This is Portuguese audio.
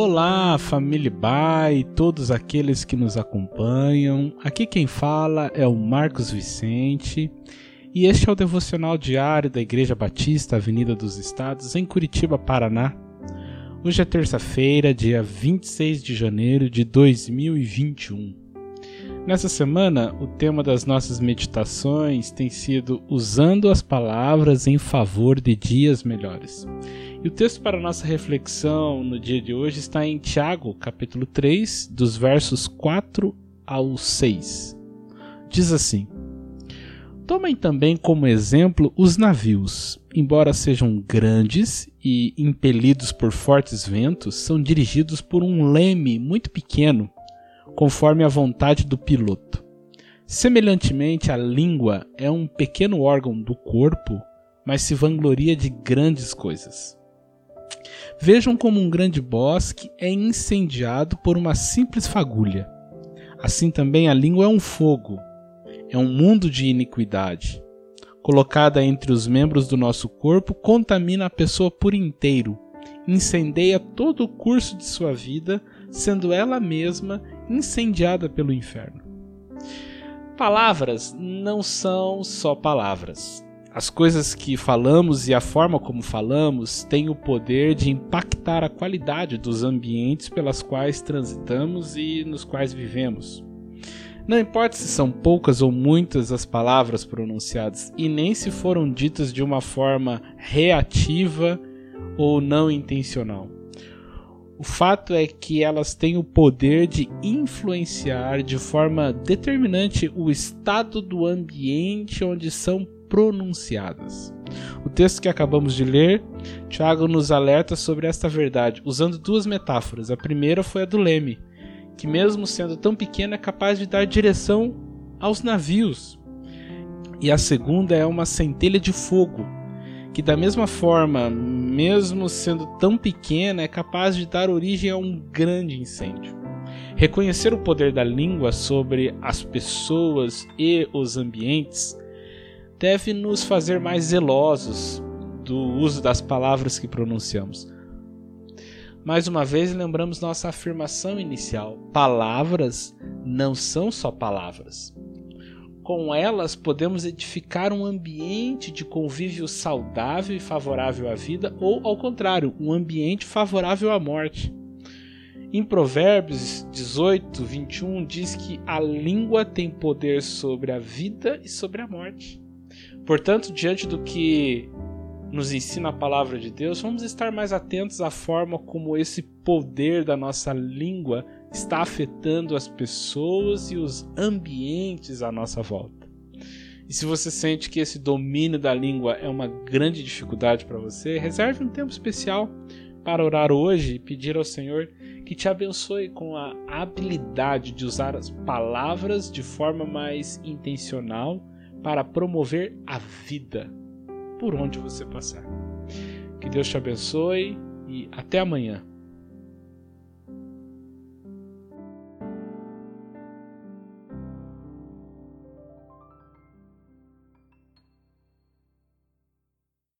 Olá, família Bai, todos aqueles que nos acompanham. Aqui quem fala é o Marcos Vicente e este é o devocional diário da Igreja Batista Avenida dos Estados, em Curitiba, Paraná. Hoje é terça-feira, dia 26 de janeiro de 2021. Nessa semana, o tema das nossas meditações tem sido Usando as Palavras em Favor de Dias Melhores. E o texto para nossa reflexão no dia de hoje está em Tiago, capítulo 3, dos versos 4 ao 6. Diz assim: Tomem também como exemplo os navios. Embora sejam grandes e impelidos por fortes ventos, são dirigidos por um leme muito pequeno, conforme a vontade do piloto. Semelhantemente, a língua é um pequeno órgão do corpo, mas se vangloria de grandes coisas. Vejam como um grande bosque é incendiado por uma simples fagulha. Assim também a língua é um fogo, é um mundo de iniquidade. Colocada entre os membros do nosso corpo, contamina a pessoa por inteiro, incendeia todo o curso de sua vida, sendo ela mesma incendiada pelo inferno. Palavras não são só palavras as coisas que falamos e a forma como falamos têm o poder de impactar a qualidade dos ambientes pelas quais transitamos e nos quais vivemos. Não importa se são poucas ou muitas as palavras pronunciadas, e nem se foram ditas de uma forma reativa ou não intencional. O fato é que elas têm o poder de influenciar de forma determinante o estado do ambiente onde são pronunciadas. O texto que acabamos de ler, Tiago nos alerta sobre esta verdade, usando duas metáforas. A primeira foi a do leme, que, mesmo sendo tão pequeno, é capaz de dar direção aos navios. E a segunda é uma centelha de fogo, que, da mesma forma, mesmo sendo tão pequena, é capaz de dar origem a um grande incêndio. Reconhecer o poder da língua sobre as pessoas e os ambientes deve nos fazer mais zelosos do uso das palavras que pronunciamos. Mais uma vez, lembramos nossa afirmação inicial: palavras não são só palavras. Com elas, podemos edificar um ambiente de convívio saudável e favorável à vida, ou, ao contrário, um ambiente favorável à morte. Em Provérbios 18, 21, diz que a língua tem poder sobre a vida e sobre a morte. Portanto, diante do que nos ensina a palavra de Deus, vamos estar mais atentos à forma como esse poder da nossa língua está afetando as pessoas e os ambientes à nossa volta. E se você sente que esse domínio da língua é uma grande dificuldade para você, reserve um tempo especial para orar hoje e pedir ao Senhor que te abençoe com a habilidade de usar as palavras de forma mais intencional para promover a vida por onde você passar. Que Deus te abençoe e até amanhã.